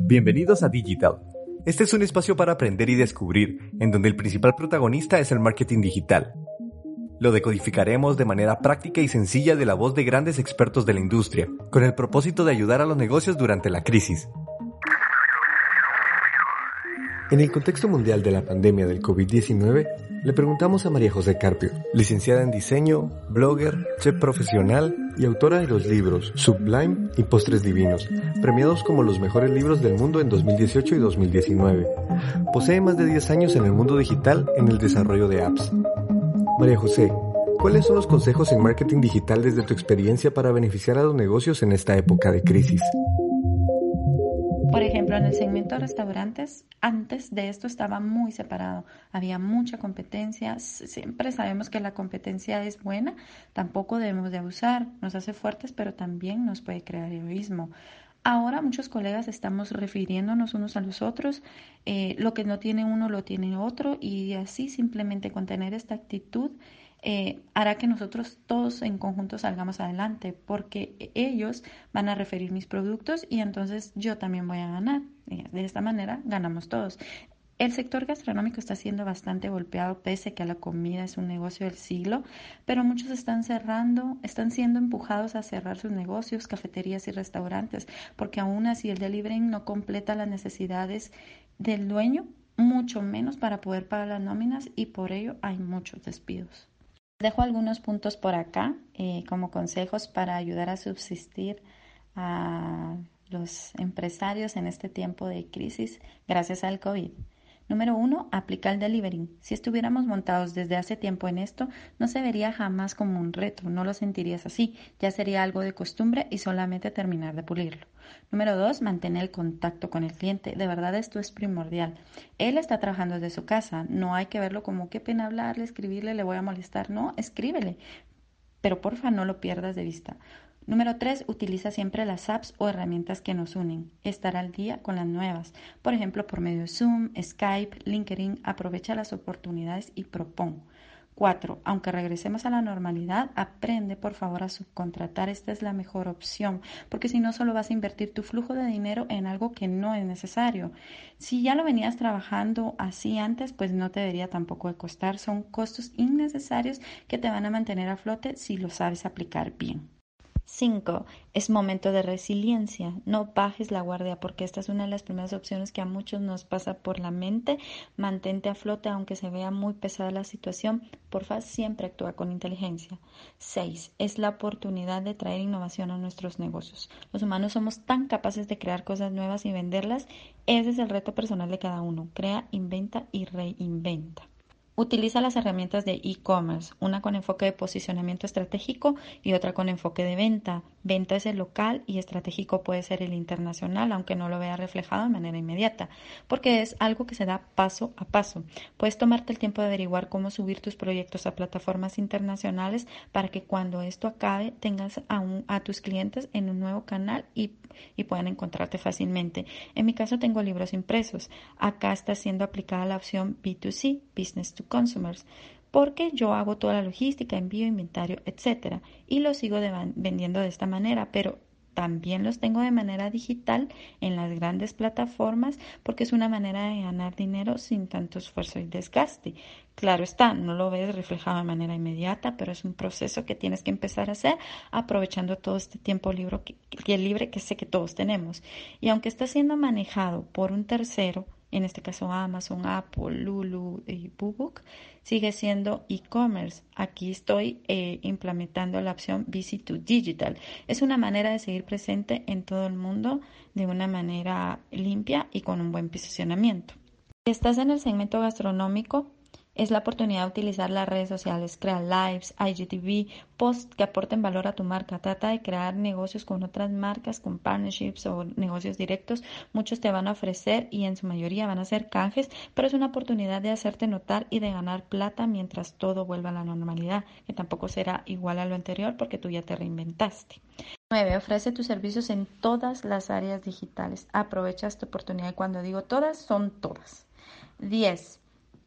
Bienvenidos a Digital. Este es un espacio para aprender y descubrir, en donde el principal protagonista es el marketing digital. Lo decodificaremos de manera práctica y sencilla de la voz de grandes expertos de la industria, con el propósito de ayudar a los negocios durante la crisis. En el contexto mundial de la pandemia del COVID-19, le preguntamos a María José Carpio, licenciada en diseño, blogger, chef profesional y autora de los libros Sublime y Postres Divinos, premiados como los mejores libros del mundo en 2018 y 2019. Posee más de 10 años en el mundo digital en el desarrollo de apps. María José, ¿cuáles son los consejos en marketing digital desde tu experiencia para beneficiar a los negocios en esta época de crisis? Por ejemplo, en el segmento de restaurantes, antes de esto estaba muy separado. Había mucha competencia. Siempre sabemos que la competencia es buena. Tampoco debemos de abusar. Nos hace fuertes, pero también nos puede crear egoísmo. Ahora muchos colegas estamos refiriéndonos unos a los otros, eh, lo que no tiene uno lo tiene otro y así simplemente con tener esta actitud eh, hará que nosotros todos en conjunto salgamos adelante, porque ellos van a referir mis productos y entonces yo también voy a ganar. De esta manera ganamos todos. El sector gastronómico está siendo bastante golpeado pese a que la comida es un negocio del siglo, pero muchos están cerrando, están siendo empujados a cerrar sus negocios, cafeterías y restaurantes, porque aún así el delivery no completa las necesidades del dueño, mucho menos para poder pagar las nóminas y por ello hay muchos despidos. Dejo algunos puntos por acá eh, como consejos para ayudar a subsistir a los empresarios en este tiempo de crisis gracias al COVID. Número uno, aplica el delivery. Si estuviéramos montados desde hace tiempo en esto, no se vería jamás como un reto, no lo sentirías así, ya sería algo de costumbre y solamente terminar de pulirlo. Número dos, mantener el contacto con el cliente. De verdad esto es primordial. Él está trabajando desde su casa, no hay que verlo como qué pena hablarle, escribirle, le voy a molestar. No, escríbele. Pero porfa, no lo pierdas de vista. Número 3. Utiliza siempre las apps o herramientas que nos unen. Estar al día con las nuevas. Por ejemplo, por medio de Zoom, Skype, LinkedIn. Aprovecha las oportunidades y propon. 4. Aunque regresemos a la normalidad, aprende por favor a subcontratar. Esta es la mejor opción, porque si no, solo vas a invertir tu flujo de dinero en algo que no es necesario. Si ya lo venías trabajando así antes, pues no te debería tampoco de costar. Son costos innecesarios que te van a mantener a flote si lo sabes aplicar bien. 5. Es momento de resiliencia. No bajes la guardia porque esta es una de las primeras opciones que a muchos nos pasa por la mente. Mantente a flote aunque se vea muy pesada la situación. Porfa, siempre actúa con inteligencia. 6. Es la oportunidad de traer innovación a nuestros negocios. Los humanos somos tan capaces de crear cosas nuevas y venderlas. Ese es el reto personal de cada uno. Crea, inventa y reinventa. Utiliza las herramientas de e-commerce, una con enfoque de posicionamiento estratégico y otra con enfoque de venta. Venta es el local y estratégico puede ser el internacional, aunque no lo vea reflejado de manera inmediata, porque es algo que se da paso a paso. Puedes tomarte el tiempo de averiguar cómo subir tus proyectos a plataformas internacionales para que cuando esto acabe tengas a, a tus clientes en un nuevo canal y, y puedan encontrarte fácilmente. En mi caso tengo libros impresos. Acá está siendo aplicada la opción B2C, Business to consumers, porque yo hago toda la logística, envío, inventario, etcétera, y los sigo vendiendo de esta manera, pero también los tengo de manera digital en las grandes plataformas porque es una manera de ganar dinero sin tanto esfuerzo y desgaste. Claro está, no lo ves reflejado de manera inmediata, pero es un proceso que tienes que empezar a hacer aprovechando todo este tiempo libre que, libre que sé que todos tenemos. Y aunque está siendo manejado por un tercero, en este caso Amazon, Apple, Lulu y Bubuk, sigue siendo e-commerce. Aquí estoy eh, implementando la opción Visit to Digital. Es una manera de seguir presente en todo el mundo de una manera limpia y con un buen posicionamiento. Si estás en el segmento gastronómico, es la oportunidad de utilizar las redes sociales, crear lives, IGTV, posts que aporten valor a tu marca. Trata de crear negocios con otras marcas, con partnerships o negocios directos. Muchos te van a ofrecer y en su mayoría van a ser canjes, pero es una oportunidad de hacerte notar y de ganar plata mientras todo vuelva a la normalidad, que tampoco será igual a lo anterior porque tú ya te reinventaste. 9. Ofrece tus servicios en todas las áreas digitales. Aprovecha esta oportunidad. Cuando digo todas, son todas. 10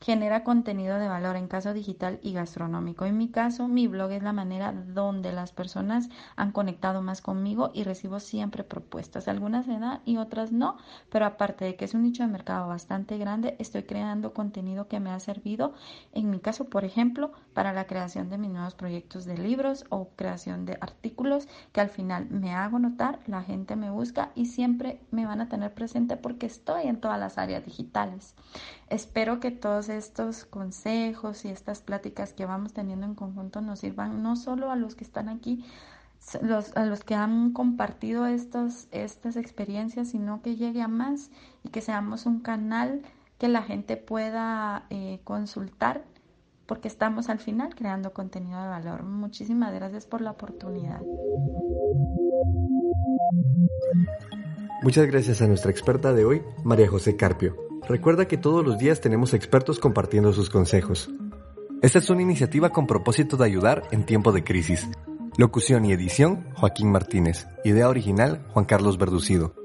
genera contenido de valor en caso digital y gastronómico. En mi caso, mi blog es la manera donde las personas han conectado más conmigo y recibo siempre propuestas. Algunas se dan y otras no, pero aparte de que es un nicho de mercado bastante grande, estoy creando contenido que me ha servido, en mi caso, por ejemplo, para la creación de mis nuevos proyectos de libros o creación de artículos que al final me hago notar, la gente me busca y siempre me van a tener presente porque estoy en todas las áreas digitales. Espero que todos estos consejos y estas pláticas que vamos teniendo en conjunto nos sirvan no solo a los que están aquí, los, a los que han compartido estos, estas experiencias, sino que llegue a más y que seamos un canal que la gente pueda eh, consultar porque estamos al final creando contenido de valor. Muchísimas gracias por la oportunidad. Muchas gracias a nuestra experta de hoy, María José Carpio. Recuerda que todos los días tenemos expertos compartiendo sus consejos. Esta es una iniciativa con propósito de ayudar en tiempo de crisis. Locución y edición, Joaquín Martínez. Idea original, Juan Carlos Verducido.